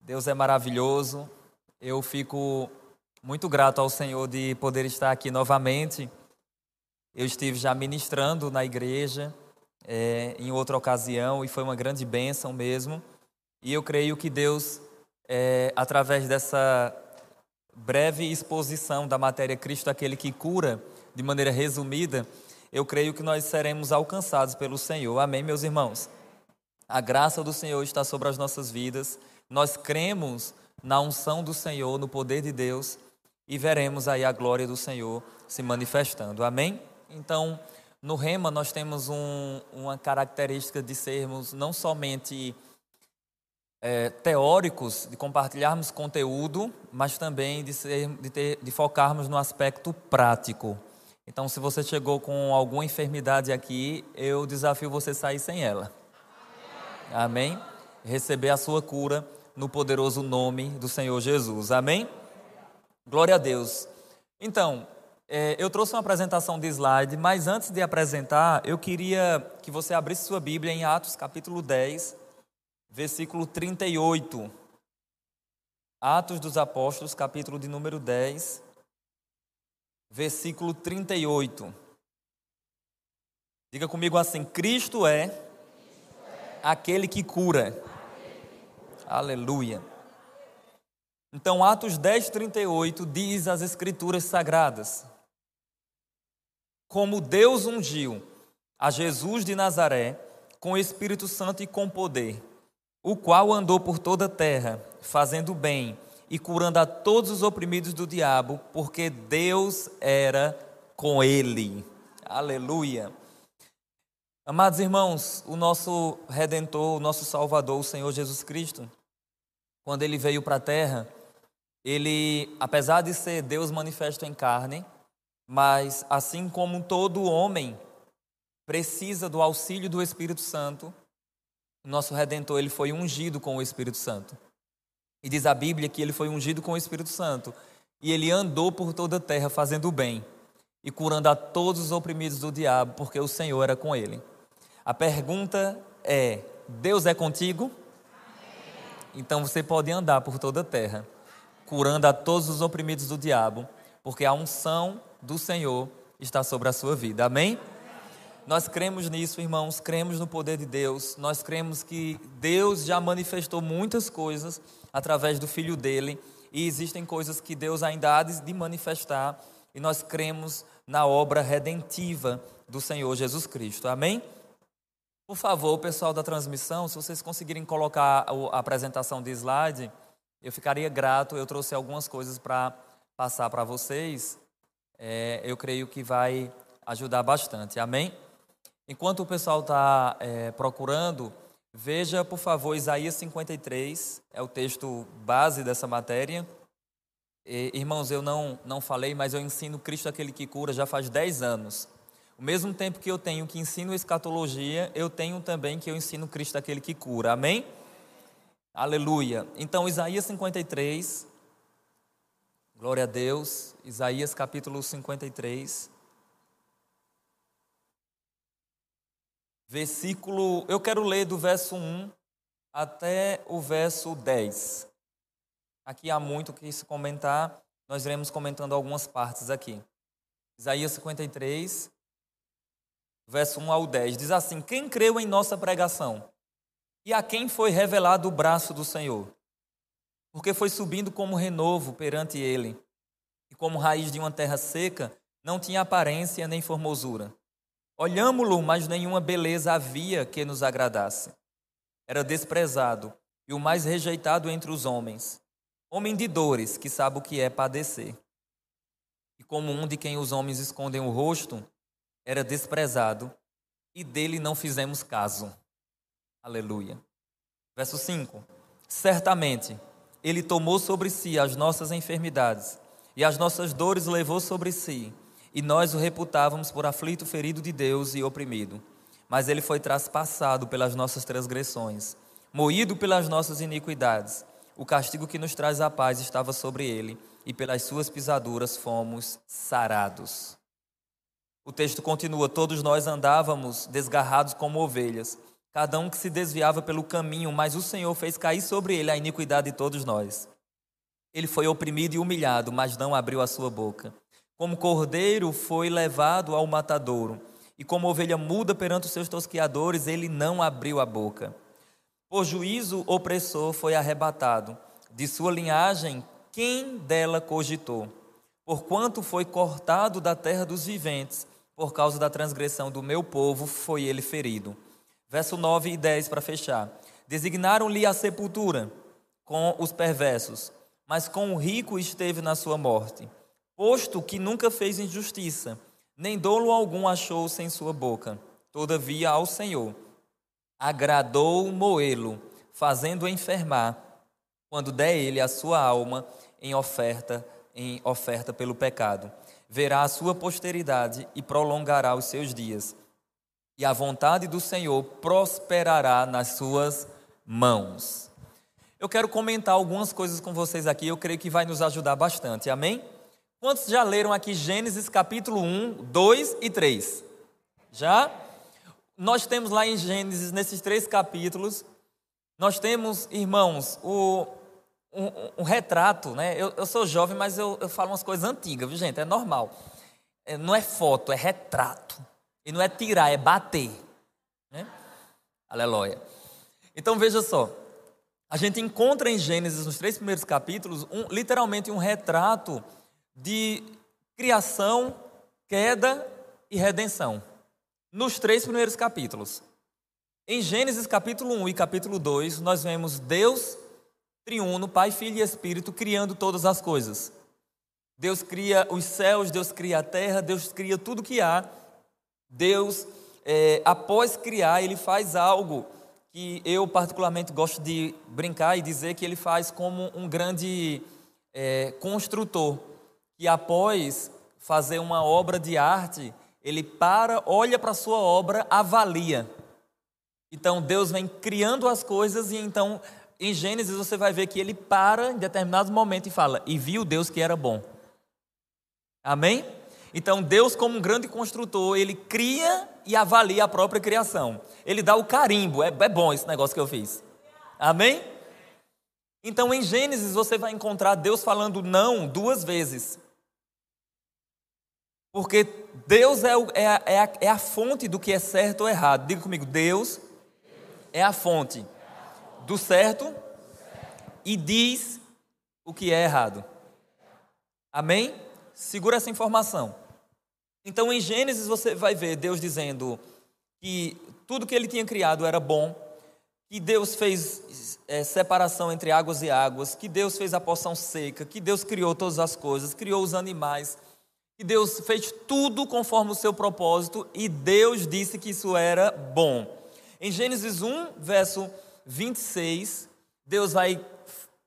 Deus é maravilhoso. Eu fico muito grato ao Senhor de poder estar aqui novamente. Eu estive já ministrando na igreja é, em outra ocasião e foi uma grande bênção mesmo. E eu creio que Deus, é, através dessa breve exposição da matéria Cristo, aquele que cura, de maneira resumida, eu creio que nós seremos alcançados pelo Senhor. Amém, meus irmãos? A graça do Senhor está sobre as nossas vidas. Nós cremos na unção do Senhor, no poder de Deus e veremos aí a glória do Senhor se manifestando. Amém? Então, no Rema nós temos um, uma característica de sermos não somente é, teóricos, de compartilharmos conteúdo, mas também de, ser, de, ter, de focarmos no aspecto prático. Então, se você chegou com alguma enfermidade aqui, eu desafio você sair sem ela. Amém? Receber a sua cura no poderoso nome do Senhor Jesus. Amém? Glória a Deus. Então, é, eu trouxe uma apresentação de slide, mas antes de apresentar, eu queria que você abrisse sua Bíblia em Atos capítulo 10, versículo 38. Atos dos Apóstolos, capítulo de número 10, versículo 38. Diga comigo assim: Cristo é aquele que cura. Aleluia. Então, Atos 10, 38 diz as Escrituras Sagradas: Como Deus ungiu a Jesus de Nazaré com Espírito Santo e com poder, o qual andou por toda a terra, fazendo bem e curando a todos os oprimidos do diabo, porque Deus era com ele. Aleluia. Amados irmãos, o nosso redentor, o nosso salvador, o Senhor Jesus Cristo, quando ele veio para a terra, ele, apesar de ser Deus manifesto em carne, mas assim como todo homem precisa do auxílio do Espírito Santo, o nosso redentor ele foi ungido com o Espírito Santo. E diz a Bíblia que ele foi ungido com o Espírito Santo, e ele andou por toda a terra fazendo o bem e curando a todos os oprimidos do diabo, porque o Senhor era com ele. A pergunta é: Deus é contigo? Então você pode andar por toda a terra, curando a todos os oprimidos do diabo, porque a unção do Senhor está sobre a sua vida. Amém? Nós cremos nisso, irmãos, cremos no poder de Deus, nós cremos que Deus já manifestou muitas coisas através do Filho dele e existem coisas que Deus ainda há de manifestar e nós cremos na obra redentiva do Senhor Jesus Cristo. Amém? Por favor, pessoal da transmissão, se vocês conseguirem colocar a apresentação de slide, eu ficaria grato. Eu trouxe algumas coisas para passar para vocês. É, eu creio que vai ajudar bastante. Amém? Enquanto o pessoal está é, procurando, veja, por favor, Isaías 53, é o texto base dessa matéria. E, irmãos, eu não, não falei, mas eu ensino Cristo aquele que cura já faz 10 anos. O mesmo tempo que eu tenho que ensino escatologia, eu tenho também que eu ensino Cristo aquele que cura. Amém? Aleluia. Então, Isaías 53. Glória a Deus. Isaías capítulo 53. Versículo, eu quero ler do verso 1 até o verso 10. Aqui há muito que se comentar, nós iremos comentando algumas partes aqui. Isaías 53, verso 1 ao 10, diz assim: Quem creu em nossa pregação? E a quem foi revelado o braço do Senhor? Porque foi subindo como renovo perante ele, e como raiz de uma terra seca, não tinha aparência nem formosura. Olhámo-lo, mas nenhuma beleza havia que nos agradasse. Era desprezado e o mais rejeitado entre os homens, homem de dores, que sabe o que é padecer. E como um de quem os homens escondem o rosto, era desprezado e dele não fizemos caso. Aleluia. Verso 5: Certamente ele tomou sobre si as nossas enfermidades e as nossas dores levou sobre si, e nós o reputávamos por aflito, ferido de Deus e oprimido. Mas ele foi traspassado pelas nossas transgressões, moído pelas nossas iniquidades. O castigo que nos traz a paz estava sobre ele, e pelas suas pisaduras fomos sarados. O texto continua: Todos nós andávamos desgarrados como ovelhas, cada um que se desviava pelo caminho, mas o Senhor fez cair sobre ele a iniquidade de todos nós. Ele foi oprimido e humilhado, mas não abriu a sua boca. Como cordeiro foi levado ao matadouro, e como ovelha muda perante os seus tosquiadores, ele não abriu a boca. Por juízo opressor foi arrebatado. De sua linhagem, quem dela cogitou? Porquanto foi cortado da terra dos viventes, por causa da transgressão do meu povo, foi ele ferido. Verso 9 e 10 para fechar. Designaram-lhe a sepultura com os perversos, mas com o rico esteve na sua morte, posto que nunca fez injustiça, nem dolo algum achou sem sua boca. Todavia ao Senhor agradou moê-lo, fazendo enfermar, quando der ele a sua alma em oferta em oferta pelo pecado. Verá a sua posteridade e prolongará os seus dias. E a vontade do Senhor prosperará nas suas mãos. Eu quero comentar algumas coisas com vocês aqui, eu creio que vai nos ajudar bastante. Amém? Quantos já leram aqui Gênesis capítulo 1, 2 e 3? Já? Nós temos lá em Gênesis, nesses três capítulos, nós temos, irmãos, o, um, um, retrato, né? Eu, eu, sou jovem, mas eu, eu falo umas coisas antigas, viu, gente? É normal. É, não é foto, é retrato. E não é tirar, é bater. Né? Aleluia. Então veja só. A gente encontra em Gênesis, nos três primeiros capítulos, um, literalmente um retrato de criação, queda e redenção. Nos três primeiros capítulos. Em Gênesis capítulo 1 e capítulo 2, nós vemos Deus triuno, Pai, Filho e Espírito, criando todas as coisas. Deus cria os céus, Deus cria a terra, Deus cria tudo que há. Deus, é, após criar, ele faz algo que eu particularmente gosto de brincar e dizer que ele faz como um grande é, construtor, que após fazer uma obra de arte, ele para, olha para a sua obra, avalia. Então Deus vem criando as coisas e então em Gênesis você vai ver que ele para em determinado momento e fala: E viu Deus que era bom. Amém? Então, Deus, como um grande construtor, ele cria e avalia a própria criação. Ele dá o carimbo. É, é bom esse negócio que eu fiz. Amém? Então, em Gênesis, você vai encontrar Deus falando não duas vezes. Porque Deus é, é, é, a, é a fonte do que é certo ou errado. Diga comigo: Deus é a fonte do certo e diz o que é errado. Amém? Segura essa informação. Então, em Gênesis, você vai ver Deus dizendo que tudo que ele tinha criado era bom, que Deus fez é, separação entre águas e águas, que Deus fez a porção seca, que Deus criou todas as coisas, criou os animais, que Deus fez tudo conforme o seu propósito e Deus disse que isso era bom. Em Gênesis 1, verso 26, Deus vai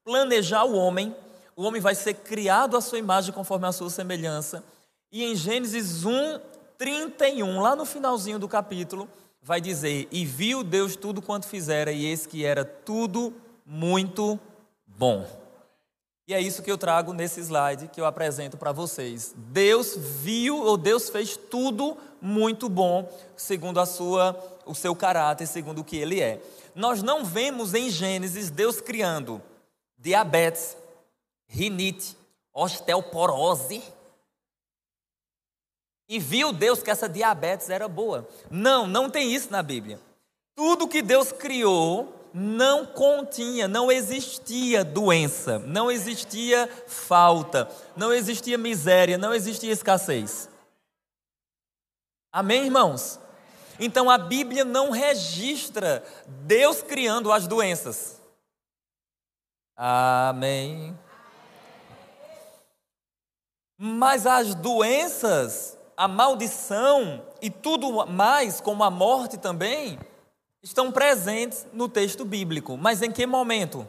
planejar o homem, o homem vai ser criado à sua imagem conforme a sua semelhança. E em Gênesis 1, 31, lá no finalzinho do capítulo, vai dizer: E viu Deus tudo quanto fizera, e eis que era tudo muito bom. E é isso que eu trago nesse slide que eu apresento para vocês. Deus viu, ou Deus fez tudo muito bom, segundo a sua, o seu caráter, segundo o que ele é nós não vemos em Gênesis Deus criando diabetes, rinite, osteoporose. E viu Deus que essa diabetes era boa. Não, não tem isso na Bíblia. Tudo que Deus criou não continha, não existia doença, não existia falta, não existia miséria, não existia escassez. Amém, irmãos? Então a Bíblia não registra Deus criando as doenças. Amém. Mas as doenças, a maldição e tudo mais, como a morte também, estão presentes no texto bíblico. Mas em que momento?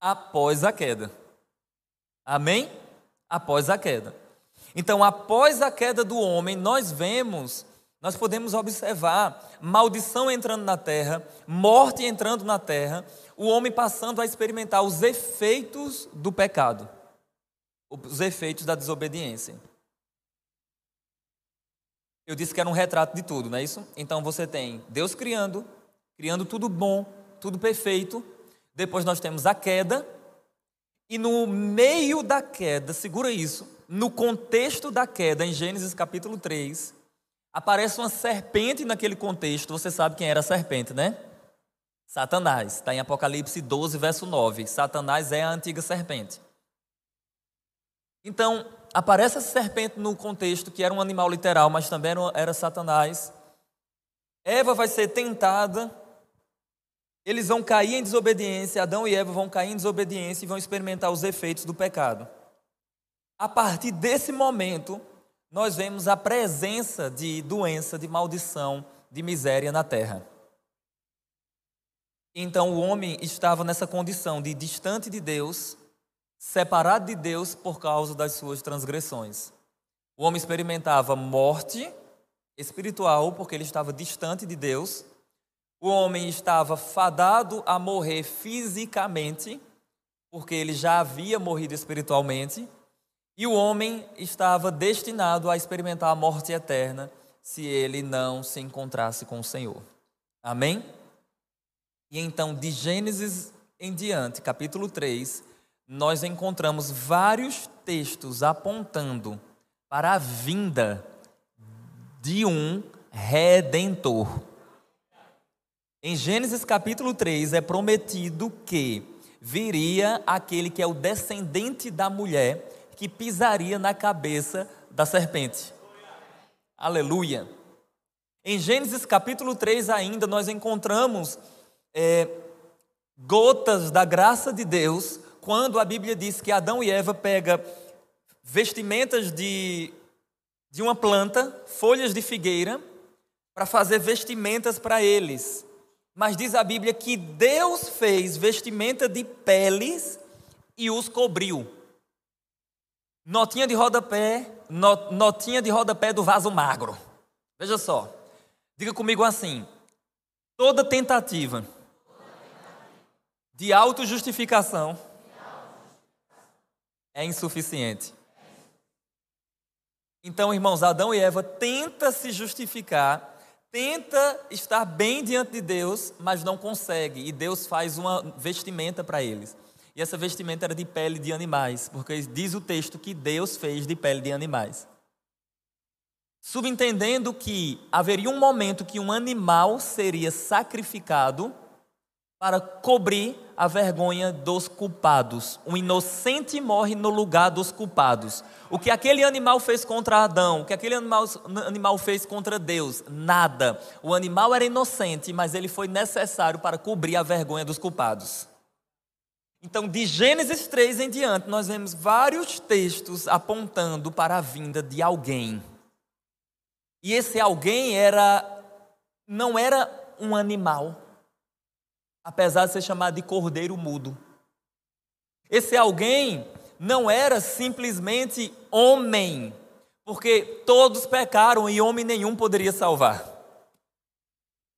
Após a queda. Amém? Após a queda. Então, após a queda do homem, nós vemos nós podemos observar maldição entrando na terra, morte entrando na terra, o homem passando a experimentar os efeitos do pecado, os efeitos da desobediência. Eu disse que era um retrato de tudo, não é isso? Então você tem Deus criando, criando tudo bom, tudo perfeito. Depois nós temos a queda, e no meio da queda, segura isso, no contexto da queda, em Gênesis capítulo 3, aparece uma serpente naquele contexto. Você sabe quem era a serpente, né? Satanás. Está em Apocalipse 12, verso 9. Satanás é a antiga serpente. Então, aparece essa serpente no contexto que era um animal literal, mas também era, Satanás. Eva vai ser tentada eles vão cair em desobediência, Adão e Eva vão cair em desobediência e vão experimentar os efeitos do pecado. A partir desse momento, nós vemos a presença de doença, de maldição, de miséria na terra. Então o homem estava nessa condição de distante de Deus, separado de Deus por causa das suas transgressões. O homem experimentava morte espiritual porque ele estava distante de Deus o homem estava fadado a morrer fisicamente, porque ele já havia morrido espiritualmente, e o homem estava destinado a experimentar a morte eterna se ele não se encontrasse com o Senhor. Amém? E então, de Gênesis em diante, capítulo 3, nós encontramos vários textos apontando para a vinda de um redentor. Em Gênesis capítulo 3 é prometido que viria aquele que é o descendente da mulher que pisaria na cabeça da serpente. Aleluia. Em Gênesis capítulo 3 ainda nós encontramos é, gotas da graça de Deus quando a Bíblia diz que Adão e Eva pega vestimentas de, de uma planta, folhas de figueira, para fazer vestimentas para eles. Mas diz a Bíblia que Deus fez vestimenta de peles e os cobriu. Notinha de rodapé, notinha de rodapé do vaso magro. Veja só. Diga comigo assim: toda tentativa de autojustificação é insuficiente. Então, irmãos, Adão e Eva tenta se justificar tenta estar bem diante de Deus, mas não consegue. E Deus faz uma vestimenta para eles. E essa vestimenta era de pele de animais, porque diz o texto que Deus fez de pele de animais. Subentendendo que haveria um momento que um animal seria sacrificado para cobrir a vergonha dos culpados. Um inocente morre no lugar dos culpados. O que aquele animal fez contra Adão, o que aquele animal, animal fez contra Deus? Nada. O animal era inocente, mas ele foi necessário para cobrir a vergonha dos culpados. Então, de Gênesis 3 em diante, nós vemos vários textos apontando para a vinda de alguém. E esse alguém era não era um animal, apesar de ser chamado de cordeiro mudo. Esse alguém não era simplesmente homem, porque todos pecaram e homem nenhum poderia salvar.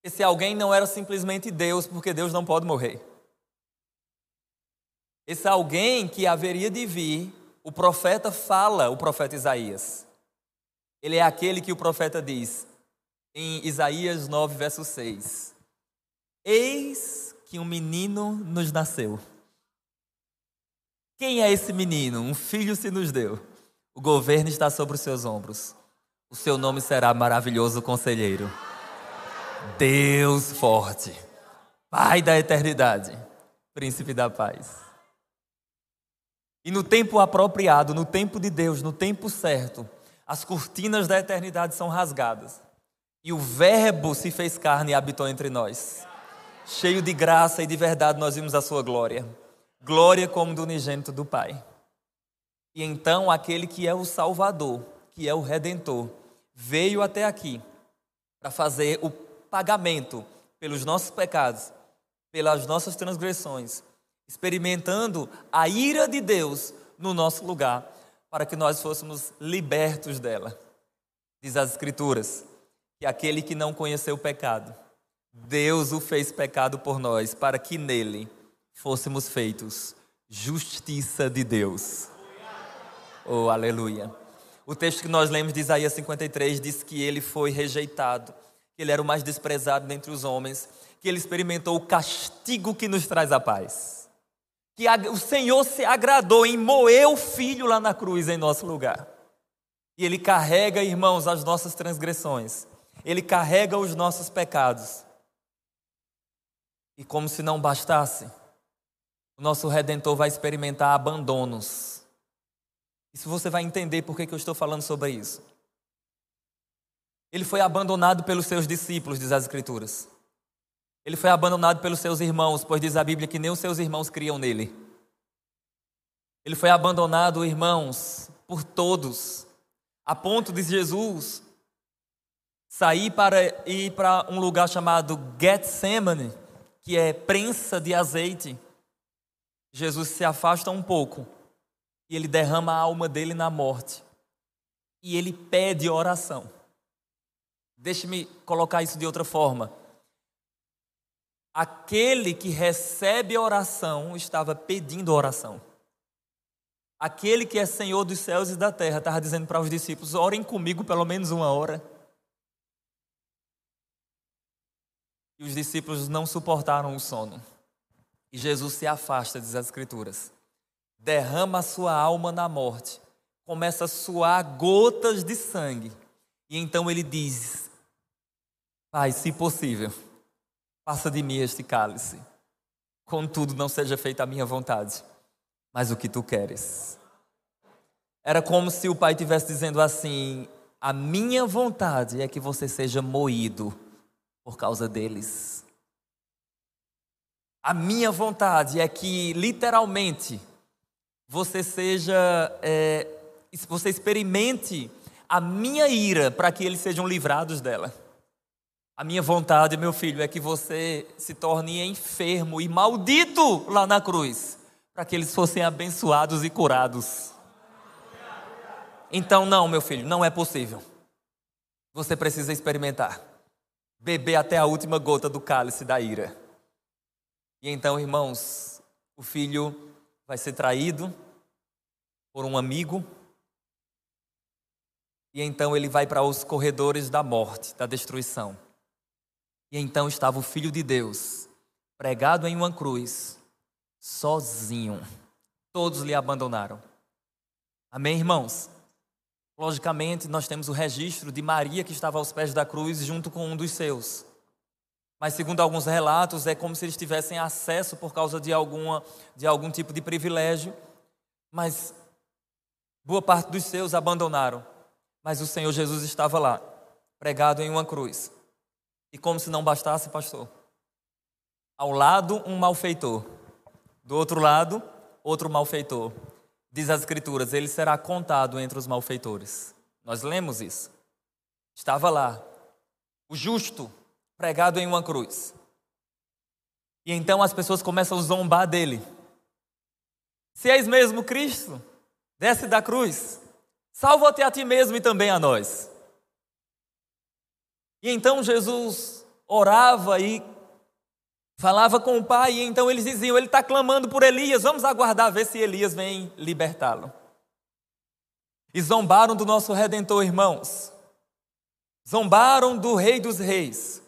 Esse alguém não era simplesmente Deus, porque Deus não pode morrer. Esse alguém que haveria de vir, o profeta fala, o profeta Isaías. Ele é aquele que o profeta diz em Isaías 9, verso 6. Eis que um menino nos nasceu. Quem é esse menino? Um filho se nos deu. O governo está sobre os seus ombros. O seu nome será maravilhoso conselheiro. Deus forte. Pai da eternidade. Príncipe da paz. E no tempo apropriado, no tempo de Deus, no tempo certo, as cortinas da eternidade são rasgadas. E o Verbo se fez carne e habitou entre nós cheio de graça e de verdade, nós vimos a sua glória. Glória como do unigênito do Pai. E então aquele que é o Salvador, que é o Redentor, veio até aqui para fazer o pagamento pelos nossos pecados, pelas nossas transgressões, experimentando a ira de Deus no nosso lugar, para que nós fôssemos libertos dela. Diz as Escrituras que aquele que não conheceu o pecado, Deus o fez pecado por nós, para que nele fôssemos feitos justiça de Deus. Oh, aleluia. O texto que nós lemos de Isaías 53 diz que ele foi rejeitado, que ele era o mais desprezado dentre os homens, que ele experimentou o castigo que nos traz a paz. Que o Senhor se agradou em moer o filho lá na cruz em nosso lugar. E ele carrega, irmãos, as nossas transgressões. Ele carrega os nossos pecados. E como se não bastasse, o nosso redentor vai experimentar abandonos. Isso você vai entender por que eu estou falando sobre isso. Ele foi abandonado pelos seus discípulos, diz as Escrituras. Ele foi abandonado pelos seus irmãos, pois diz a Bíblia que nem os seus irmãos criam nele. Ele foi abandonado, irmãos, por todos, a ponto de Jesus sair para ir para um lugar chamado Getsemane, que é prensa de azeite. Jesus se afasta um pouco e ele derrama a alma dele na morte. E ele pede oração. Deixe-me colocar isso de outra forma. Aquele que recebe oração estava pedindo oração. Aquele que é Senhor dos céus e da terra estava dizendo para os discípulos: orem comigo pelo menos uma hora. E os discípulos não suportaram o sono. E Jesus se afasta, diz as Escrituras. Derrama sua alma na morte. Começa a suar gotas de sangue. E então ele diz: Pai, se possível, passa de mim este cálice. Contudo, não seja feita a minha vontade, mas o que tu queres. Era como se o pai estivesse dizendo assim: A minha vontade é que você seja moído por causa deles. A minha vontade é que, literalmente, você seja, é, você experimente a minha ira para que eles sejam livrados dela. A minha vontade, meu filho, é que você se torne enfermo e maldito lá na cruz, para que eles fossem abençoados e curados. Então, não, meu filho, não é possível. Você precisa experimentar, beber até a última gota do cálice da ira. E então, irmãos, o filho vai ser traído por um amigo, e então ele vai para os corredores da morte, da destruição. E então estava o Filho de Deus, pregado em uma cruz, sozinho. Todos lhe abandonaram. Amém, irmãos? Logicamente, nós temos o registro de Maria que estava aos pés da cruz junto com um dos seus. Mas segundo alguns relatos, é como se eles tivessem acesso por causa de alguma de algum tipo de privilégio, mas boa parte dos seus abandonaram. Mas o Senhor Jesus estava lá, pregado em uma cruz. E como se não bastasse, pastor. Ao lado, um malfeitor. Do outro lado, outro malfeitor. Diz as Escrituras: ele será contado entre os malfeitores. Nós lemos isso. Estava lá, o justo, pregado em uma cruz. E então as pessoas começam a zombar dele. Se és mesmo Cristo, desce da cruz, salva-te a ti mesmo e também a nós. E então Jesus orava e falava com o pai, e então eles diziam: Ele está clamando por Elias, vamos aguardar ver se Elias vem libertá-lo. E zombaram do nosso redentor, irmãos. Zombaram do Rei dos Reis.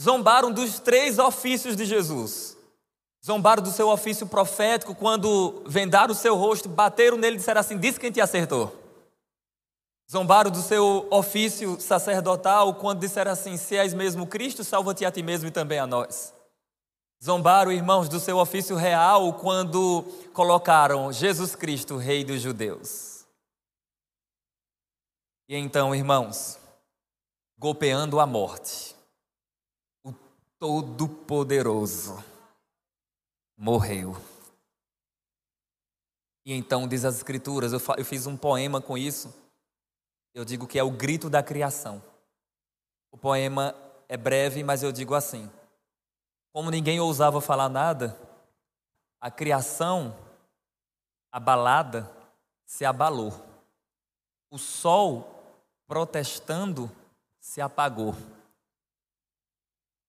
Zombaram dos três ofícios de Jesus. Zombaram do seu ofício profético quando vendaram o seu rosto, bateram nele e disseram assim: Diz quem te acertou. Zombaram do seu ofício sacerdotal quando disseram assim: Se és mesmo Cristo, salva-te a ti mesmo e também a nós. Zombaram, irmãos, do seu ofício real quando colocaram Jesus Cristo, Rei dos Judeus. E então, irmãos, golpeando a morte, o Todo-Poderoso morreu. E então, diz as Escrituras, eu fiz um poema com isso eu digo que é o grito da criação. O poema é breve, mas eu digo assim: como ninguém ousava falar nada, a criação, abalada, se abalou. O sol, protestando, se apagou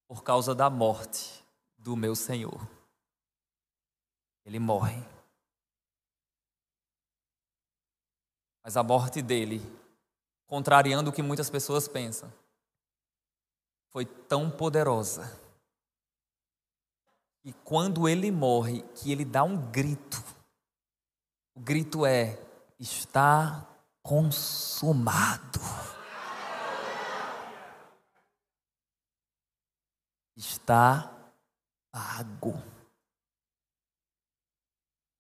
por causa da morte do meu Senhor. Ele morre. Mas a morte dele contrariando o que muitas pessoas pensam, foi tão poderosa E quando ele morre, que ele dá um grito. O grito é: está consumado. Está pago.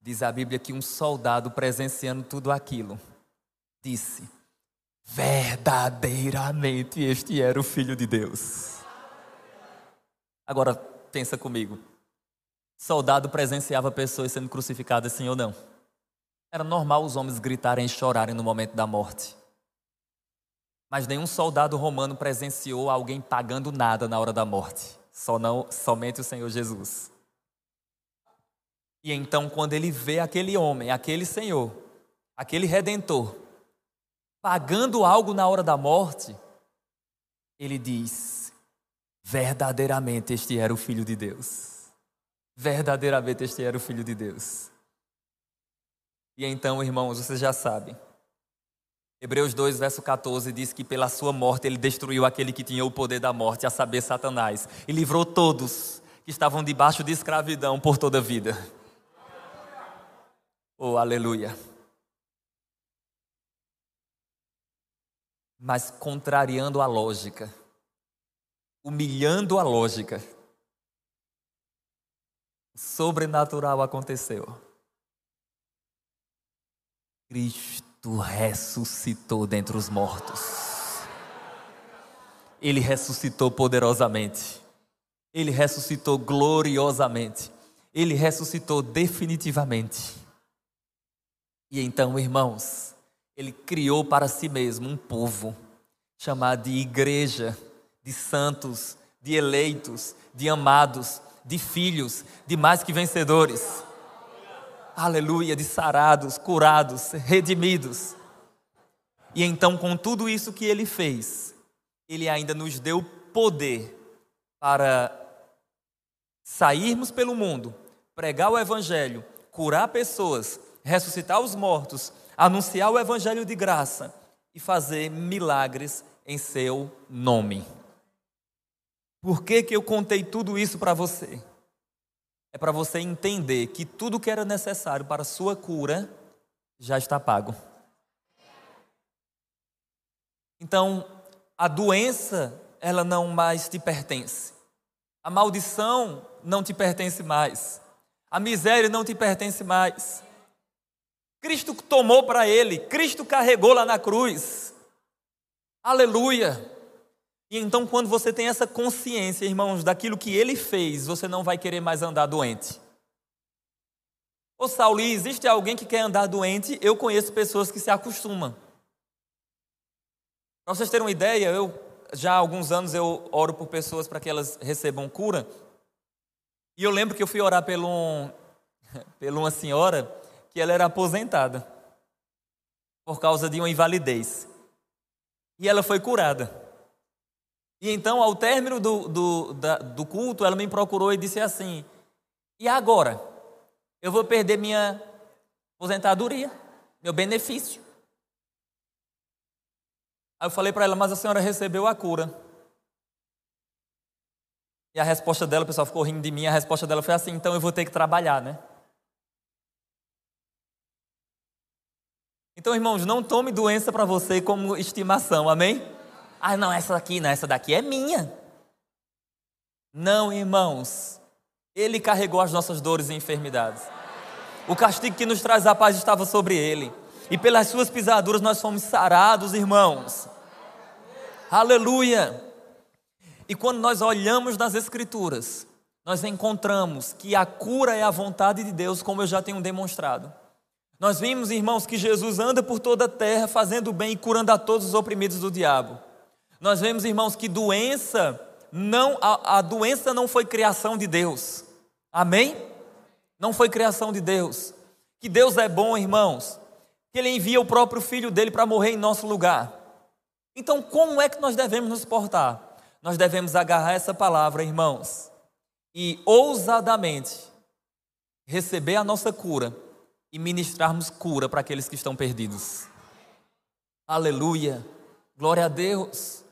Diz a Bíblia que um soldado presenciando tudo aquilo disse: verdadeiramente este era o Filho de Deus. Agora pensa comigo: soldado presenciava pessoas sendo crucificadas, sim ou não? Era normal os homens gritarem e chorarem no momento da morte. Mas nenhum soldado romano presenciou alguém pagando nada na hora da morte. Só não, somente o Senhor Jesus. E então, quando ele vê aquele homem, aquele Senhor, aquele redentor, pagando algo na hora da morte, ele diz: verdadeiramente este era o Filho de Deus. Verdadeiramente este era o Filho de Deus. E então, irmãos, vocês já sabem. Hebreus 2, verso 14 diz que pela sua morte ele destruiu aquele que tinha o poder da morte, a saber, Satanás, e livrou todos que estavam debaixo de escravidão por toda a vida. Oh, aleluia. Mas contrariando a lógica, humilhando a lógica, sobrenatural aconteceu. Cristo ressuscitou dentre os mortos. Ele ressuscitou poderosamente. Ele ressuscitou gloriosamente. Ele ressuscitou definitivamente. E então, irmãos, ele criou para si mesmo um povo chamado de igreja, de santos, de eleitos, de amados, de filhos, de mais que vencedores aleluia, de sarados, curados, redimidos. E então, com tudo isso que ele fez, ele ainda nos deu poder para sairmos pelo mundo, pregar o evangelho, curar pessoas, ressuscitar os mortos, anunciar o evangelho de graça e fazer milagres em seu nome. Por que, que eu contei tudo isso para você? é para você entender que tudo que era necessário para a sua cura já está pago. Então, a doença, ela não mais te pertence. A maldição não te pertence mais. A miséria não te pertence mais. Cristo tomou para ele, Cristo carregou lá na cruz. Aleluia. E então, quando você tem essa consciência, irmãos, daquilo que ele fez, você não vai querer mais andar doente. Ô Sauli, existe alguém que quer andar doente? Eu conheço pessoas que se acostumam. Para vocês terem uma ideia, eu já há alguns anos eu oro por pessoas para que elas recebam cura. E eu lembro que eu fui orar por, um, por uma senhora que ela era aposentada por causa de uma invalidez. E ela foi curada. E então, ao término do, do, da, do culto, ela me procurou e disse assim: E agora? Eu vou perder minha aposentadoria, meu benefício. Aí eu falei para ela: Mas a senhora recebeu a cura. E a resposta dela, o pessoal ficou rindo de mim, a resposta dela foi assim: Então eu vou ter que trabalhar, né? Então, irmãos, não tome doença para você como estimação, amém? Ah, não, essa daqui, não, essa daqui é minha. Não, irmãos. Ele carregou as nossas dores e enfermidades. O castigo que nos traz a paz estava sobre ele. E pelas suas pisaduras nós fomos sarados, irmãos. Aleluia. E quando nós olhamos nas Escrituras, nós encontramos que a cura é a vontade de Deus, como eu já tenho demonstrado. Nós vimos, irmãos, que Jesus anda por toda a terra fazendo bem e curando a todos os oprimidos do diabo. Nós vemos, irmãos, que doença não a, a doença não foi criação de Deus. Amém? Não foi criação de Deus. Que Deus é bom, irmãos. Que ele envia o próprio filho dele para morrer em nosso lugar. Então, como é que nós devemos nos portar? Nós devemos agarrar essa palavra, irmãos, e ousadamente receber a nossa cura e ministrarmos cura para aqueles que estão perdidos. Aleluia. Glória a Deus.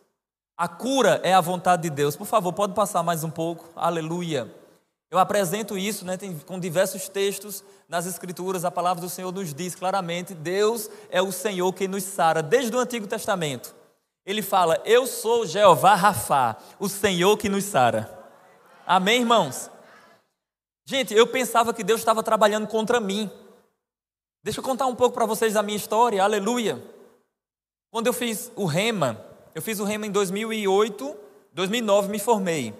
A cura é a vontade de Deus. Por favor, pode passar mais um pouco. Aleluia. Eu apresento isso né, com diversos textos nas Escrituras, a palavra do Senhor nos diz claramente: Deus é o Senhor que nos sara, desde o Antigo Testamento. Ele fala: Eu sou Jeová Rafá, o Senhor que nos sara. Amém, irmãos? Gente, eu pensava que Deus estava trabalhando contra mim. Deixa eu contar um pouco para vocês da minha história, aleluia. Quando eu fiz o Rema, eu fiz o Rema em 2008, 2009 me formei.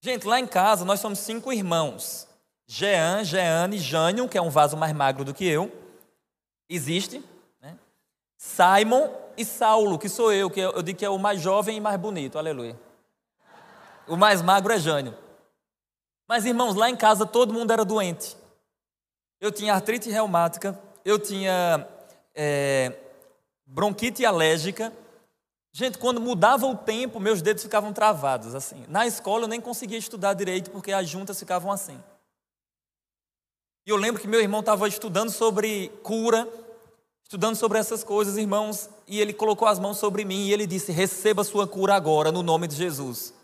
Gente, lá em casa nós somos cinco irmãos. Jean, Jeane, Jânio, que é um vaso mais magro do que eu, existe. Né? Simon e Saulo, que sou eu, que eu digo que é o mais jovem e mais bonito, aleluia. O mais magro é Jânio. Mas irmãos, lá em casa todo mundo era doente. Eu tinha artrite reumática, eu tinha é, bronquite alérgica. Gente, quando mudava o tempo, meus dedos ficavam travados assim. Na escola eu nem conseguia estudar direito porque as juntas ficavam assim. E eu lembro que meu irmão estava estudando sobre cura, estudando sobre essas coisas, irmãos, e ele colocou as mãos sobre mim e ele disse: Receba sua cura agora, no nome de Jesus.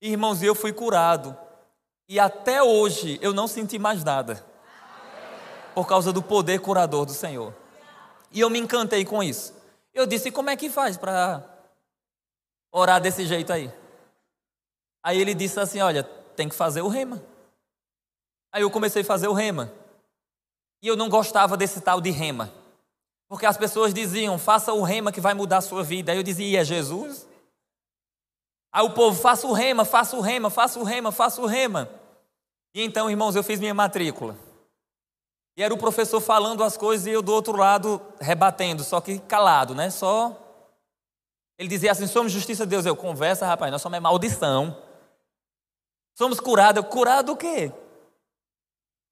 E, irmãos, eu fui curado. E até hoje eu não senti mais nada. Por causa do poder curador do Senhor. E eu me encantei com isso. Eu disse: como é que faz para orar desse jeito aí? Aí ele disse assim: olha, tem que fazer o rema. Aí eu comecei a fazer o rema. E eu não gostava desse tal de rema. Porque as pessoas diziam: faça o rema que vai mudar a sua vida. Aí eu dizia: e é Jesus? Aí o povo: faça o rema, faça o rema, faça o rema, faça o rema. E então, irmãos, eu fiz minha matrícula. E era o professor falando as coisas e eu do outro lado rebatendo, só que calado, né? Só. Ele dizia assim: somos justiça de Deus. Eu, conversa, rapaz, nós somos é maldição. Somos curados. Eu, curado do quê?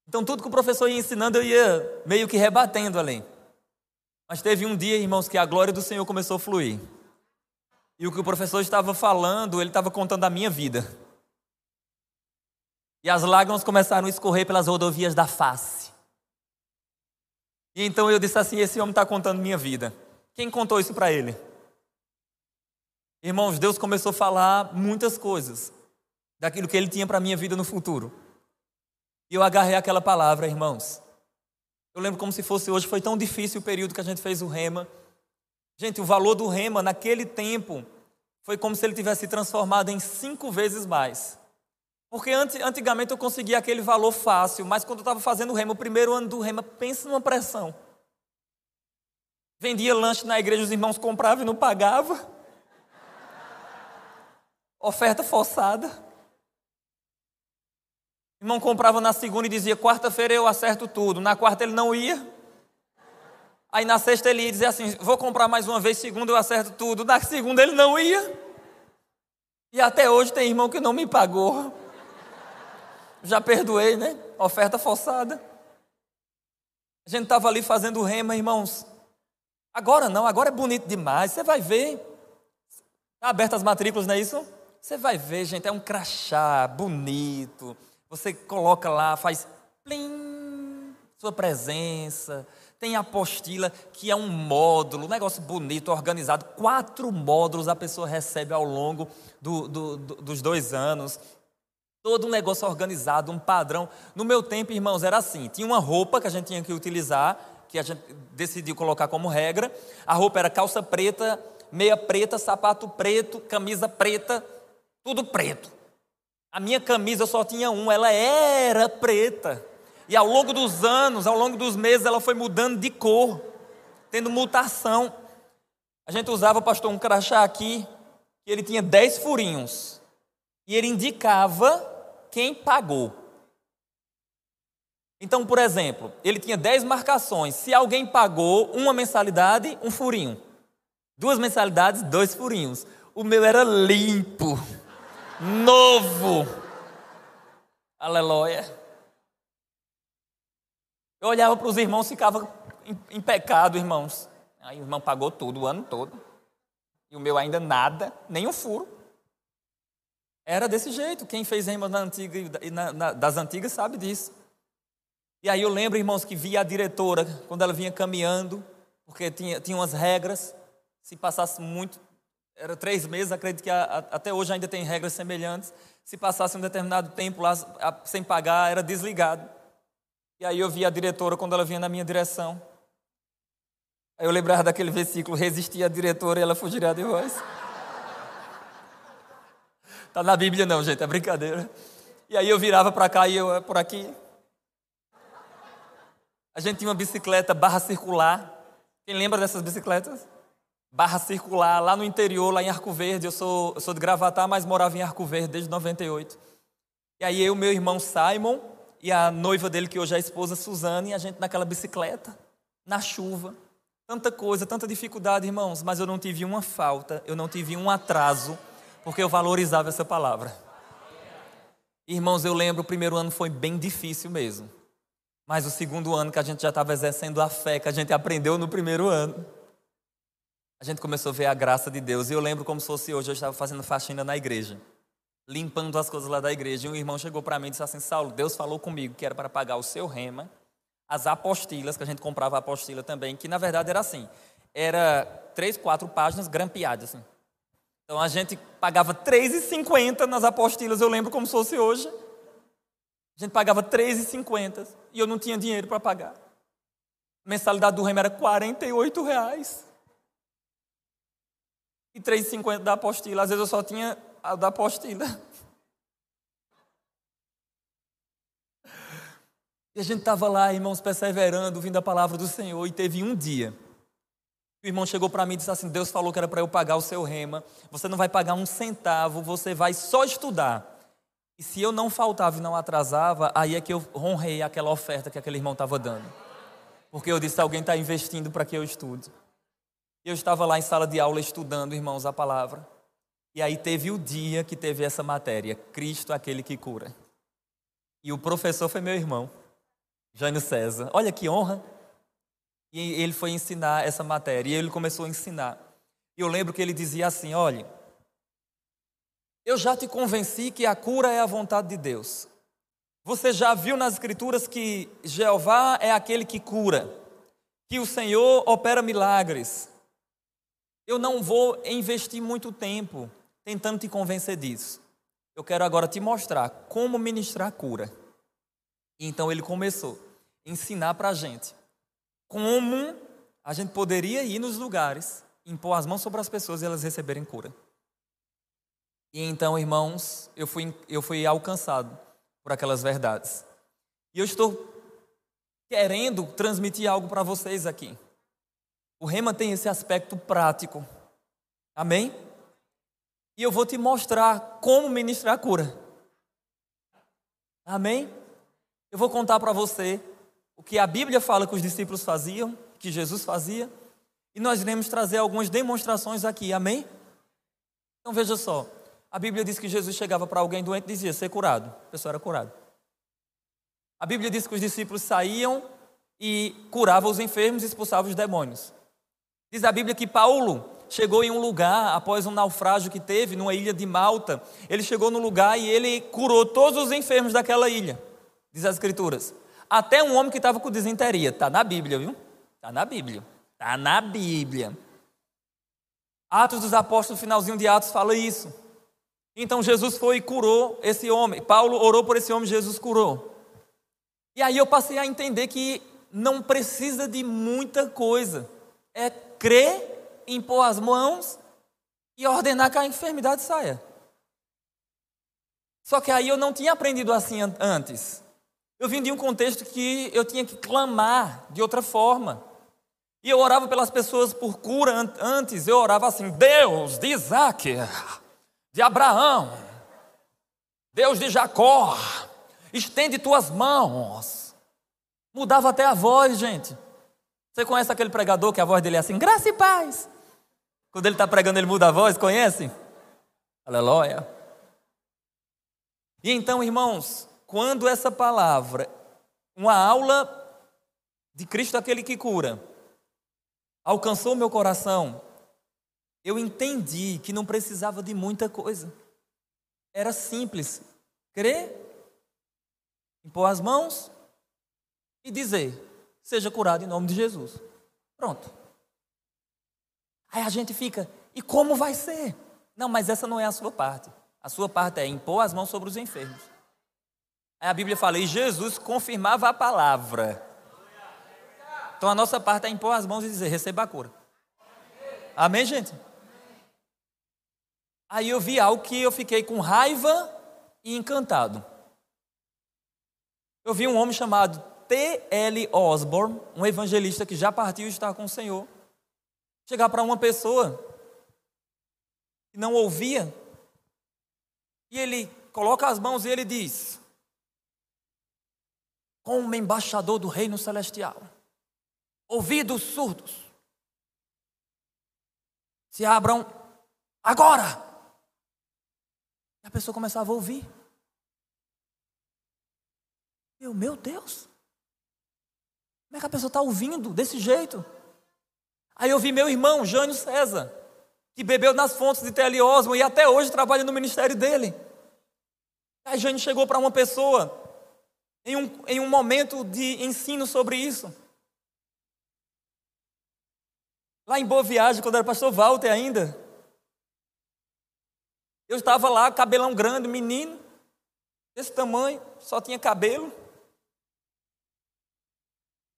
Então, tudo que o professor ia ensinando, eu ia meio que rebatendo ali. Mas teve um dia, irmãos, que a glória do Senhor começou a fluir. E o que o professor estava falando, ele estava contando a minha vida. E as lágrimas começaram a escorrer pelas rodovias da face. E então eu disse assim: esse homem está contando minha vida. Quem contou isso para ele? Irmãos, Deus começou a falar muitas coisas daquilo que ele tinha para minha vida no futuro. E eu agarrei aquela palavra, irmãos. Eu lembro como se fosse hoje, foi tão difícil o período que a gente fez o rema. Gente, o valor do rema naquele tempo foi como se ele tivesse transformado em cinco vezes mais. Porque antigamente eu conseguia aquele valor fácil, mas quando eu estava fazendo o rema, o primeiro ano do rema, pensa numa pressão. Vendia lanche na igreja, os irmãos compravam e não pagavam. Oferta forçada. O irmão comprava na segunda e dizia: quarta-feira eu acerto tudo. Na quarta ele não ia. Aí na sexta ele ia dizer assim: vou comprar mais uma vez, segunda eu acerto tudo. Na segunda ele não ia. E até hoje tem irmão que não me pagou já perdoei, né? Oferta forçada. A gente estava ali fazendo rema, irmãos. Agora não, agora é bonito demais. Você vai ver. Está abertas as matrículas, não é isso? Você vai ver, gente, é um crachá bonito. Você coloca lá, faz plim, sua presença. Tem a apostila, que é um módulo, um negócio bonito, organizado. Quatro módulos a pessoa recebe ao longo do, do, do, dos dois anos. Todo um negócio organizado, um padrão. No meu tempo, irmãos, era assim: tinha uma roupa que a gente tinha que utilizar, que a gente decidiu colocar como regra. A roupa era calça preta, meia preta, sapato preto, camisa preta, tudo preto. A minha camisa só tinha um, ela era preta. E ao longo dos anos, ao longo dos meses, ela foi mudando de cor, tendo mutação. A gente usava, pastor, um crachá aqui, que ele tinha dez furinhos. E ele indicava quem pagou. Então, por exemplo, ele tinha 10 marcações. Se alguém pagou uma mensalidade, um furinho. Duas mensalidades, dois furinhos. O meu era limpo, novo. Aleluia. Eu olhava para os irmãos, ficava em, em pecado, irmãos. Aí o irmão pagou tudo o ano todo. E o meu ainda nada, nem um furo. Era desse jeito. Quem fez rema na antiga, na, na, das antigas sabe disso. E aí eu lembro, irmãos, que via a diretora, quando ela vinha caminhando, porque tinha, tinha umas regras, se passasse muito era três meses, acredito que a, a, até hoje ainda tem regras semelhantes. Se passasse um determinado tempo lá a, sem pagar, era desligado. E aí eu vi a diretora quando ela vinha na minha direção. Aí eu lembrava daquele versículo: resistir à diretora e ela fugirá de vós. Tá na Bíblia não, gente, é brincadeira. E aí eu virava para cá e eu é por aqui. A gente tinha uma bicicleta barra circular. Quem lembra dessas bicicletas? Barra circular, lá no interior, lá em Arco Verde. Eu sou, eu sou de Gravatar, mas morava em Arco Verde desde 98. E aí eu, meu irmão Simon e a noiva dele, que hoje é a esposa Suzane, e a gente naquela bicicleta, na chuva. Tanta coisa, tanta dificuldade, irmãos, mas eu não tive uma falta, eu não tive um atraso, porque eu valorizava essa palavra. Irmãos, eu lembro, o primeiro ano foi bem difícil mesmo. Mas o segundo ano que a gente já estava exercendo a fé que a gente aprendeu no primeiro ano, a gente começou a ver a graça de Deus. E eu lembro como se fosse hoje, eu estava fazendo faxina na igreja, limpando as coisas lá da igreja. E um irmão chegou para mim e disse assim: Saulo, Deus falou comigo que era para pagar o seu rema, as apostilas, que a gente comprava a apostila também, que na verdade era assim: era três, quatro páginas grampeadas. Assim. Então a gente pagava R$3,50 nas apostilas, eu lembro como se fosse hoje. A gente pagava R$3,50 e eu não tinha dinheiro para pagar. A mensalidade do remo era 48 reais. E 3,50 da apostila. Às vezes eu só tinha a da apostila. E a gente estava lá, irmãos, perseverando, ouvindo a palavra do Senhor. E teve um dia. O irmão chegou para mim e disse assim: Deus falou que era para eu pagar o seu rema. Você não vai pagar um centavo, você vai só estudar. E se eu não faltava e não atrasava, aí é que eu honrei aquela oferta que aquele irmão estava dando. Porque eu disse: alguém está investindo para que eu estude. Eu estava lá em sala de aula estudando, irmãos, a palavra. E aí teve o dia que teve essa matéria: Cristo, aquele que cura. E o professor foi meu irmão, Jânio César. Olha que honra. E ele foi ensinar essa matéria. E ele começou a ensinar. E eu lembro que ele dizia assim: olha eu já te convenci que a cura é a vontade de Deus. Você já viu nas Escrituras que Jeová é aquele que cura, que o Senhor opera milagres. Eu não vou investir muito tempo tentando te convencer disso. Eu quero agora te mostrar como ministrar cura. E então ele começou a ensinar para a gente como a gente poderia ir nos lugares, impor as mãos sobre as pessoas e elas receberem cura. E então, irmãos, eu fui, eu fui alcançado por aquelas verdades. E eu estou querendo transmitir algo para vocês aqui. O rema tem esse aspecto prático. Amém? E eu vou te mostrar como ministrar cura. Amém? Eu vou contar para você o que a Bíblia fala que os discípulos faziam, que Jesus fazia, e nós iremos trazer algumas demonstrações aqui. Amém? Então veja só. A Bíblia diz que Jesus chegava para alguém doente e dizia ser curado. A pessoa era curada. A Bíblia diz que os discípulos saíam e curavam os enfermos e expulsavam os demônios. Diz a Bíblia que Paulo chegou em um lugar após um naufrágio que teve numa ilha de Malta. Ele chegou no lugar e ele curou todos os enfermos daquela ilha. Diz as Escrituras. Até um homem que estava com desinteria. Está na Bíblia, viu? Está na Bíblia. Está na Bíblia. Atos dos Apóstolos, finalzinho de Atos, fala isso. Então Jesus foi e curou esse homem. Paulo orou por esse homem, Jesus curou. E aí eu passei a entender que não precisa de muita coisa. É crer, impor as mãos e ordenar que a enfermidade saia. Só que aí eu não tinha aprendido assim antes. Eu vim de um contexto que eu tinha que clamar de outra forma. E eu orava pelas pessoas por cura antes, eu orava assim: Deus de Isaac, de Abraão, Deus de Jacó, estende tuas mãos. Mudava até a voz, gente. Você conhece aquele pregador que a voz dele é assim, graça e paz. Quando ele está pregando, ele muda a voz, conhece? Aleluia. E então, irmãos, quando essa palavra, uma aula de Cristo aquele que cura, alcançou meu coração, eu entendi que não precisava de muita coisa. Era simples. Crer, impor as mãos e dizer: seja curado em nome de Jesus. Pronto. Aí a gente fica, E como vai ser? Não, mas essa não é a sua parte. A sua parte é impor as mãos sobre os enfermos. Aí a Bíblia fala, e Jesus confirmava a palavra. Então a nossa parte é impor as mãos e dizer: receba a cura. Amém, gente? Aí eu vi algo que eu fiquei com raiva e encantado. Eu vi um homem chamado T.L. Osborne, um evangelista que já partiu e está com o Senhor, chegar para uma pessoa que não ouvia, e ele coloca as mãos e ele diz: Como embaixador do reino celestial, ouvidos surdos, se abram agora. E a pessoa começava a ouvir. Eu, meu Deus, como é que a pessoa está ouvindo desse jeito? Aí eu vi meu irmão, Jânio César, que bebeu nas fontes de Tele Osmo e até hoje trabalha no ministério dele. Aí Jânio chegou para uma pessoa em um, em um momento de ensino sobre isso. Lá em Boa Viagem, quando era pastor Walter ainda. Eu estava lá, cabelão grande, menino, desse tamanho, só tinha cabelo.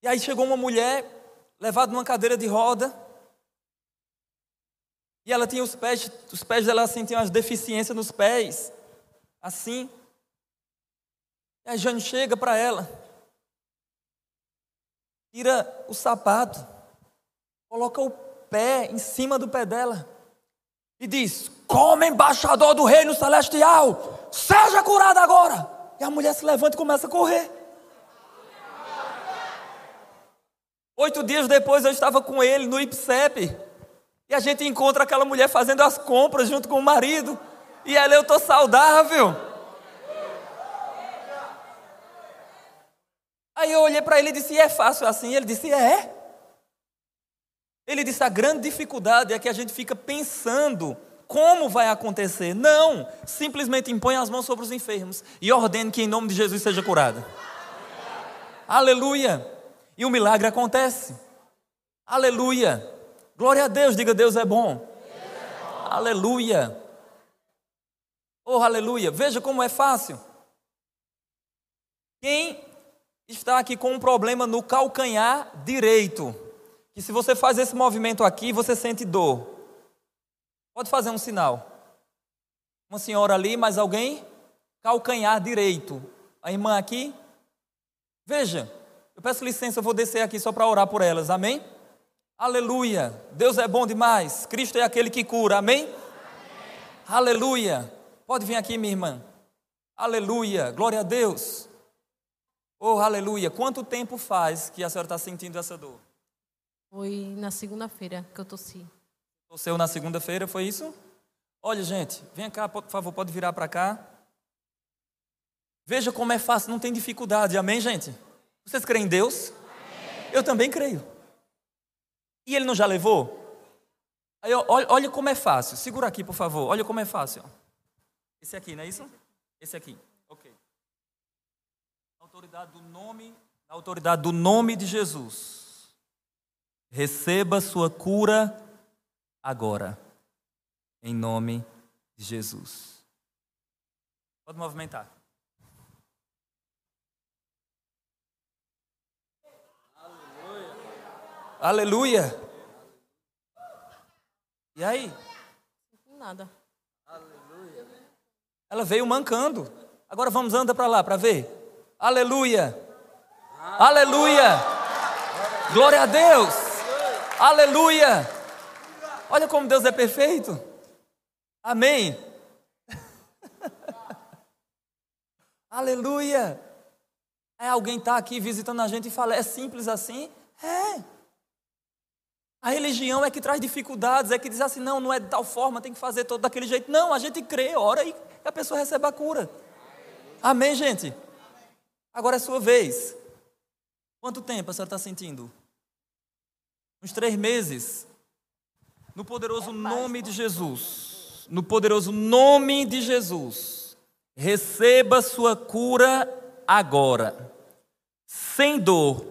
E aí chegou uma mulher, levada numa cadeira de roda, e ela tinha os pés, os pés dela assim, tinham as deficiências nos pés, assim. E a Jane chega para ela, tira o sapato, coloca o pé em cima do pé dela e diz: Como embaixador do reino celestial, seja curada agora. E a mulher se levanta e começa a correr. Oito dias depois eu estava com ele no IPSEP. E a gente encontra aquela mulher fazendo as compras junto com o marido. E ela, eu estou saudável. Aí eu olhei para ele e disse: e é fácil assim? Ele disse: é. Ele disse: a grande dificuldade é que a gente fica pensando como vai acontecer. Não, simplesmente impõe as mãos sobre os enfermos e ordene que em nome de Jesus seja curado. Aleluia. E o milagre acontece. Aleluia. Glória a Deus, diga Deus é bom. Deus é bom. Aleluia. Oh, aleluia. Veja como é fácil. Quem está aqui com um problema no calcanhar direito, que se você faz esse movimento aqui, você sente dor. Pode fazer um sinal. Uma senhora ali, mais alguém? Calcanhar direito. A irmã aqui? Veja, eu peço licença, eu vou descer aqui só para orar por elas, amém? Aleluia, Deus é bom demais, Cristo é aquele que cura, amém? amém? Aleluia, pode vir aqui, minha irmã. Aleluia, glória a Deus. Oh, aleluia, quanto tempo faz que a senhora está sentindo essa dor? Foi na segunda-feira que eu tossi. Tosseu na segunda-feira, foi isso? Olha, gente, vem cá, por favor, pode virar para cá. Veja como é fácil, não tem dificuldade, amém, gente? Vocês creem em Deus? Amém. Eu também creio. E ele não já levou? Aí, olha, olha como é fácil. Segura aqui, por favor. Olha como é fácil. Esse aqui, não é isso? Esse aqui. Autoridade do nome, autoridade do nome de Jesus. Receba sua cura agora. Em nome de Jesus. Pode movimentar. Aleluia. E aí? Nada. Aleluia. Ela veio mancando. Agora vamos andar para lá para ver. Aleluia. Aleluia. Glória a Deus. Aleluia. Olha como Deus é perfeito. Amém. Aleluia. É alguém está aqui visitando a gente e fala, é simples assim? É. A religião é que traz dificuldades, é que diz assim, não, não é de tal forma, tem que fazer todo daquele jeito. Não, a gente crê, ora e a pessoa recebe a cura. Amém, gente? Agora é sua vez. Quanto tempo a senhora está sentindo? Uns três meses. No poderoso nome de Jesus. No poderoso nome de Jesus. Receba sua cura agora. Sem dor.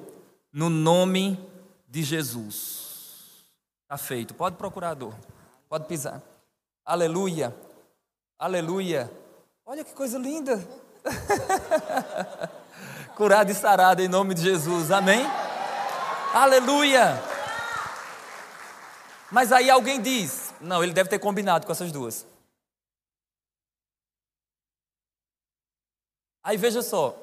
No nome de Jesus. Está feito. Pode procurar a dor. Pode pisar. Aleluia. Aleluia. Olha que coisa linda. Curado e sarado em nome de Jesus. Amém? Aleluia. Mas aí alguém diz: não, ele deve ter combinado com essas duas. Aí veja só,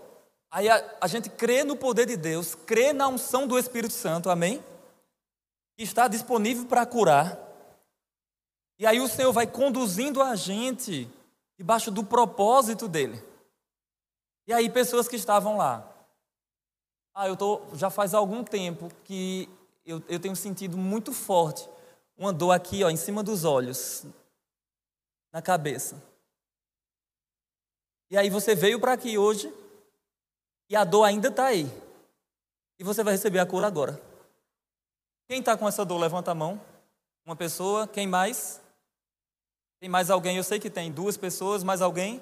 aí a, a, gente crê no poder de Deus, crê na unção do Espírito Santo, amém? Que está disponível para curar. E aí o Senhor vai conduzindo a gente debaixo do propósito dele. E aí pessoas que estavam lá, ah, eu tô, já faz algum tempo que eu, eu tenho sentido muito forte uma dor aqui, ó, em cima dos olhos, na cabeça. E aí você veio para aqui hoje e a dor ainda está aí. E você vai receber a cura agora. Quem está com essa dor, levanta a mão. Uma pessoa, quem mais? Tem mais alguém? Eu sei que tem duas pessoas, mais alguém?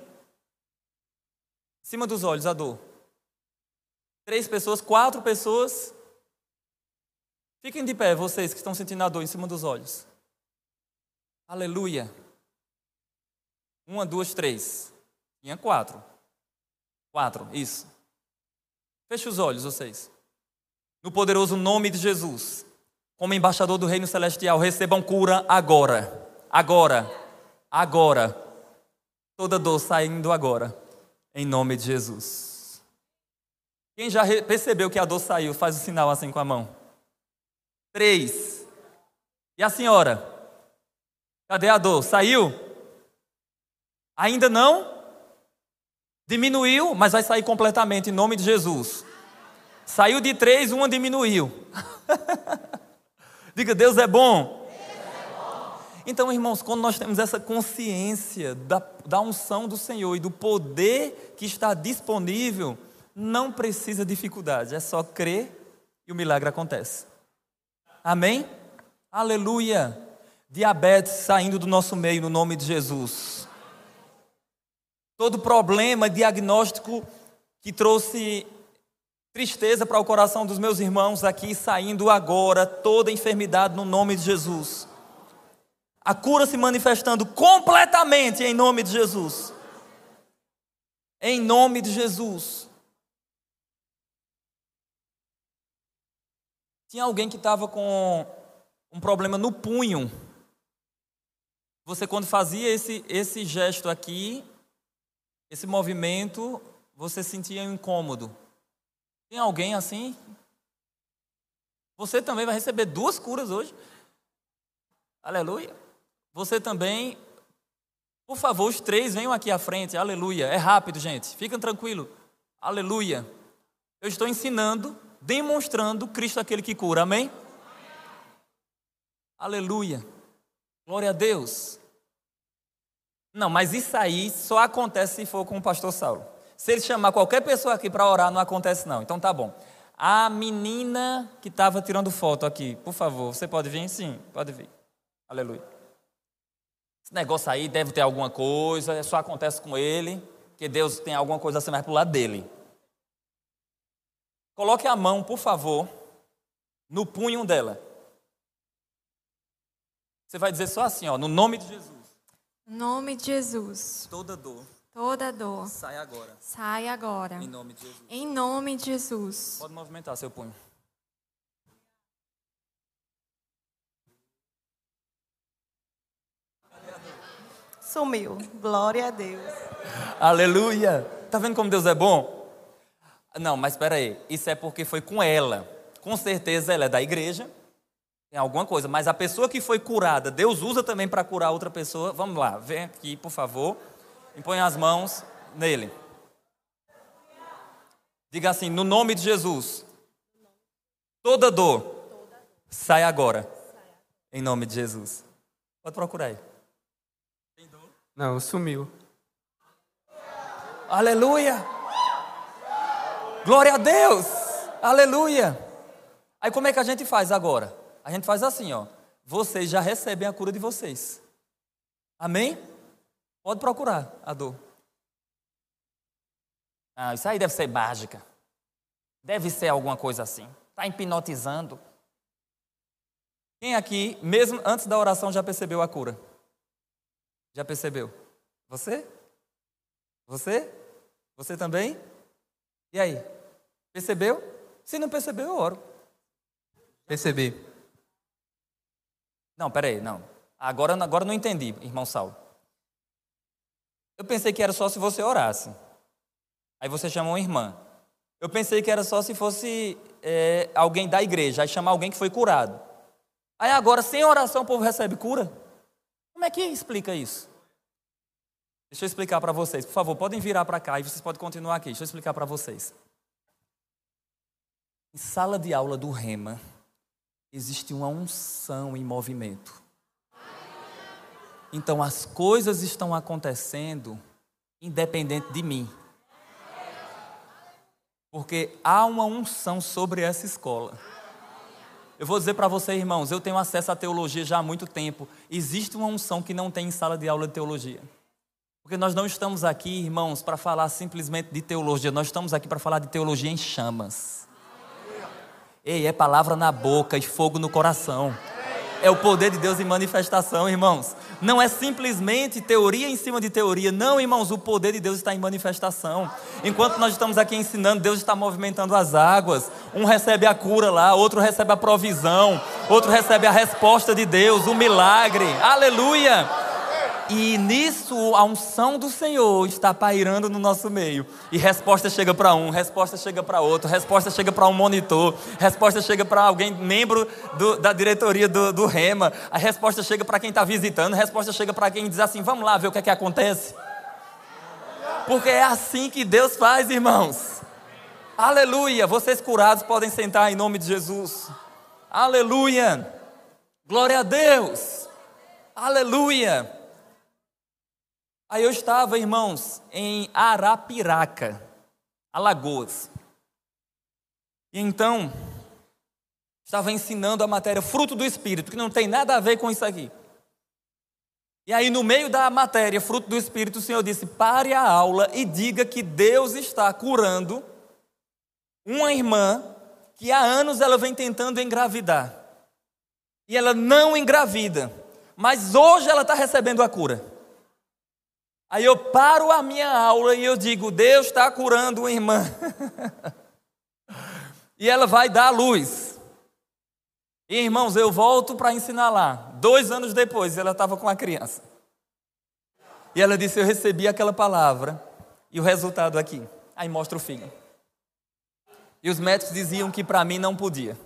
Cima dos olhos, a dor. Três pessoas, quatro pessoas. Fiquem de pé, vocês que estão sentindo a dor em cima dos olhos. Aleluia. Uma, duas, três. Tinha quatro. Quatro, isso. Feche os olhos, vocês. No poderoso nome de Jesus, como embaixador do reino celestial, recebam cura agora. Agora. Agora. Toda dor saindo agora. Em nome de Jesus. Quem já percebeu que a dor saiu, faz o sinal assim com a mão. Três. E a senhora? Cadê a dor? Saiu? Ainda não? Diminuiu, mas vai sair completamente em nome de Jesus. Saiu de três, uma diminuiu. Diga, Deus é bom. Então, irmãos, quando nós temos essa consciência da, da unção do Senhor e do poder que está disponível, não precisa dificuldade, é só crer e o milagre acontece. Amém? Aleluia. Diabetes saindo do nosso meio no nome de Jesus. Todo problema diagnóstico que trouxe tristeza para o coração dos meus irmãos aqui saindo agora, toda enfermidade no nome de Jesus. A cura se manifestando completamente em nome de Jesus. Em nome de Jesus. Tinha alguém que estava com um problema no punho. Você, quando fazia esse, esse gesto aqui, esse movimento, você sentia um incômodo. Tem alguém assim? Você também vai receber duas curas hoje. Aleluia. Você também. Por favor, os três venham aqui à frente. Aleluia. É rápido, gente. Fiquem tranquilo. Aleluia. Eu estou ensinando demonstrando Cristo aquele que cura. Amém? Aleluia. Glória a Deus. Não, mas isso aí só acontece se for com o pastor Saulo. Se ele chamar qualquer pessoa aqui para orar, não acontece não. Então tá bom. A menina que estava tirando foto aqui, por favor, você pode vir? Sim, pode vir. Aleluia. Esse negócio aí deve ter alguma coisa, só acontece com ele, que Deus tem alguma coisa assim mais para o lado dele. Coloque a mão, por favor, no punho dela. Você vai dizer só assim, ó, no nome de Jesus. Nome de Jesus. Toda dor. Toda dor. Sai agora. Sai agora. Em nome de Jesus. Em nome de Jesus. Pode movimentar seu punho. Sumiu. Glória a Deus. Aleluia. Tá vendo como Deus é bom? Não, mas espera aí. Isso é porque foi com ela. Com certeza ela é da igreja. Tem alguma coisa. Mas a pessoa que foi curada, Deus usa também para curar outra pessoa. Vamos lá, vem aqui, por favor. Impõe as mãos nele. Diga assim: no nome de Jesus. Toda dor. Sai agora. Em nome de Jesus. Pode procurar aí. Não, sumiu. Aleluia. Glória a Deus! Aleluia! Aí como é que a gente faz agora? A gente faz assim, ó. Vocês já recebem a cura de vocês. Amém? Pode procurar a dor. Ah, isso aí deve ser mágica. Deve ser alguma coisa assim. Está hipnotizando. Quem aqui, mesmo antes da oração, já percebeu a cura? Já percebeu? Você? Você? Você também? E aí? Percebeu? Se não percebeu, eu oro. Percebi. Não, peraí, não. Agora, agora não entendi, irmão Saulo. Eu pensei que era só se você orasse. Aí você chamou uma irmã. Eu pensei que era só se fosse é, alguém da igreja, aí chamar alguém que foi curado. Aí agora, sem oração, o povo recebe cura? Como é que explica isso? Deixa eu explicar para vocês. Por favor, podem virar para cá e vocês podem continuar aqui. Deixa eu explicar para vocês. Em sala de aula do Rema, existe uma unção em movimento. Então as coisas estão acontecendo independente de mim. Porque há uma unção sobre essa escola. Eu vou dizer para vocês, irmãos, eu tenho acesso à teologia já há muito tempo. Existe uma unção que não tem em sala de aula de teologia. Porque nós não estamos aqui, irmãos, para falar simplesmente de teologia, nós estamos aqui para falar de teologia em chamas. Ei, é palavra na boca e fogo no coração é o poder de Deus em manifestação, irmãos. Não é simplesmente teoria em cima de teoria. Não, irmãos, o poder de Deus está em manifestação. Enquanto nós estamos aqui ensinando, Deus está movimentando as águas. Um recebe a cura lá, outro recebe a provisão, outro recebe a resposta de Deus, o milagre. Aleluia! E nisso a unção do Senhor está pairando no nosso meio. E resposta chega para um, resposta chega para outro, resposta chega para um monitor, resposta chega para alguém, membro do, da diretoria do, do, REMA, a resposta chega para quem está visitando, a resposta chega para quem diz assim: vamos lá ver o que é que acontece. Porque é assim que Deus faz, irmãos. Aleluia! Vocês curados podem sentar em nome de Jesus. Aleluia! Glória a Deus! Aleluia! Aí eu estava, irmãos, em Arapiraca, Alagoas. E então, estava ensinando a matéria fruto do Espírito, que não tem nada a ver com isso aqui. E aí, no meio da matéria, fruto do Espírito, o Senhor disse: pare a aula e diga que Deus está curando uma irmã que há anos ela vem tentando engravidar. E ela não engravida, mas hoje ela está recebendo a cura. Aí eu paro a minha aula e eu digo: Deus está curando uma irmã. e ela vai dar a luz. E irmãos, eu volto para ensinar lá. Dois anos depois, ela estava com a criança. E ela disse: Eu recebi aquela palavra. E o resultado aqui. Aí mostra o filho. E os médicos diziam que para mim não podia.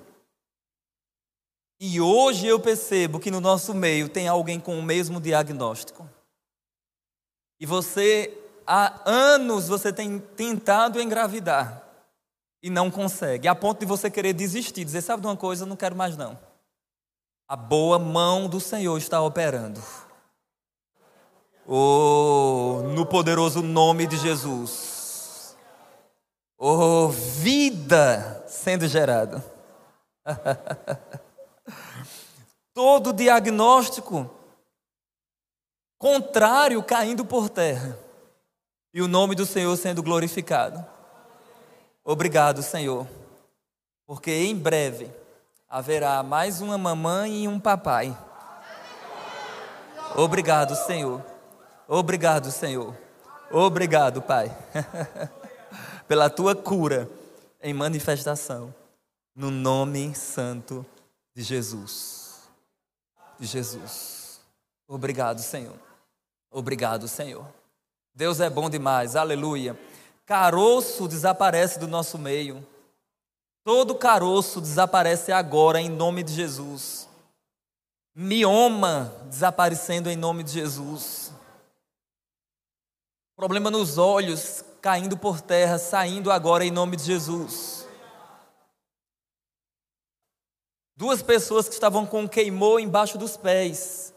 E hoje eu percebo que no nosso meio tem alguém com o mesmo diagnóstico. E você, há anos, você tem tentado engravidar e não consegue, a ponto de você querer desistir, dizer: sabe de uma coisa, eu não quero mais não. A boa mão do Senhor está operando. Oh, no poderoso nome de Jesus. Oh, vida sendo gerada. Todo diagnóstico contrário caindo por terra e o nome do Senhor sendo glorificado. Obrigado, Senhor, porque em breve haverá mais uma mamãe e um papai. Obrigado, Senhor. Obrigado, Senhor. Obrigado, Pai, pela tua cura em manifestação, no nome santo de Jesus. De Jesus. Obrigado, Senhor. Obrigado, Senhor. Deus é bom demais, aleluia. Caroço desaparece do nosso meio. Todo caroço desaparece agora em nome de Jesus. Mioma desaparecendo em nome de Jesus. Problema nos olhos caindo por terra, saindo agora em nome de Jesus. Duas pessoas que estavam com queimou embaixo dos pés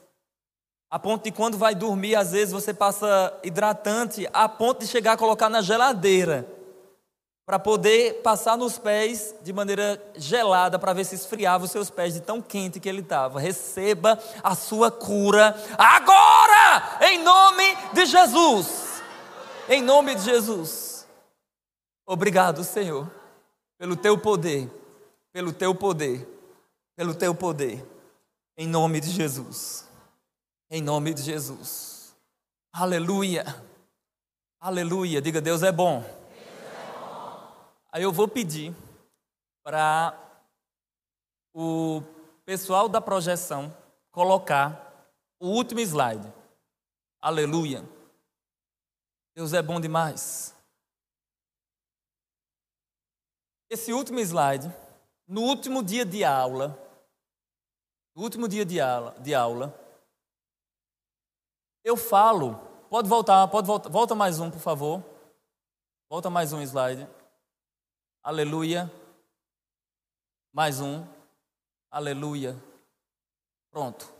a ponto de quando vai dormir, às vezes você passa hidratante, a ponto de chegar a colocar na geladeira, para poder passar nos pés de maneira gelada, para ver se esfriava os seus pés de tão quente que ele estava. Receba a sua cura agora, em nome de Jesus. Em nome de Jesus. Obrigado, Senhor, pelo teu poder, pelo teu poder, pelo teu poder. Em nome de Jesus. Em nome de Jesus. Aleluia. Aleluia. Diga, Deus é bom. Aí eu vou pedir para o pessoal da projeção colocar o último slide. Aleluia. Deus é bom demais. Esse último slide, no último dia de aula, no último dia de aula, de aula eu falo, pode voltar, pode voltar, volta mais um, por favor. Volta mais um slide. Aleluia. Mais um. Aleluia. Pronto.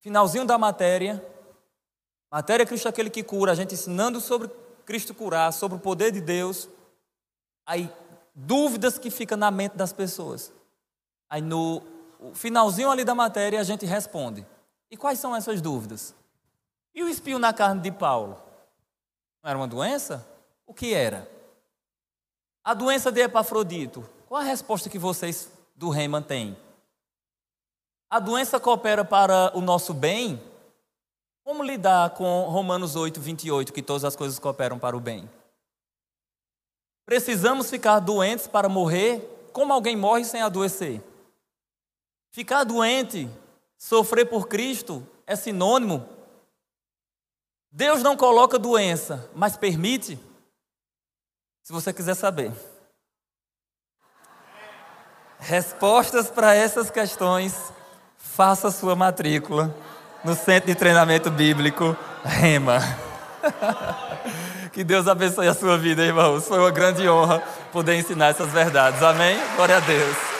Finalzinho da matéria. Matéria Cristo é aquele que cura, a gente ensinando sobre Cristo curar, sobre o poder de Deus. Aí, dúvidas que ficam na mente das pessoas. Aí, no finalzinho ali da matéria, a gente responde. E quais são essas dúvidas? E o espinho na carne de Paulo? Não era uma doença? O que era? A doença de Epafrodito. Qual a resposta que vocês do Rema têm? A doença coopera para o nosso bem? Como lidar com Romanos 8, 28, que todas as coisas cooperam para o bem? Precisamos ficar doentes para morrer? Como alguém morre sem adoecer? Ficar doente, sofrer por Cristo, é sinônimo Deus não coloca doença, mas permite? Se você quiser saber. Respostas para essas questões, faça sua matrícula no Centro de Treinamento Bíblico Rema. Que Deus abençoe a sua vida, irmãos. Foi uma grande honra poder ensinar essas verdades. Amém? Glória a Deus.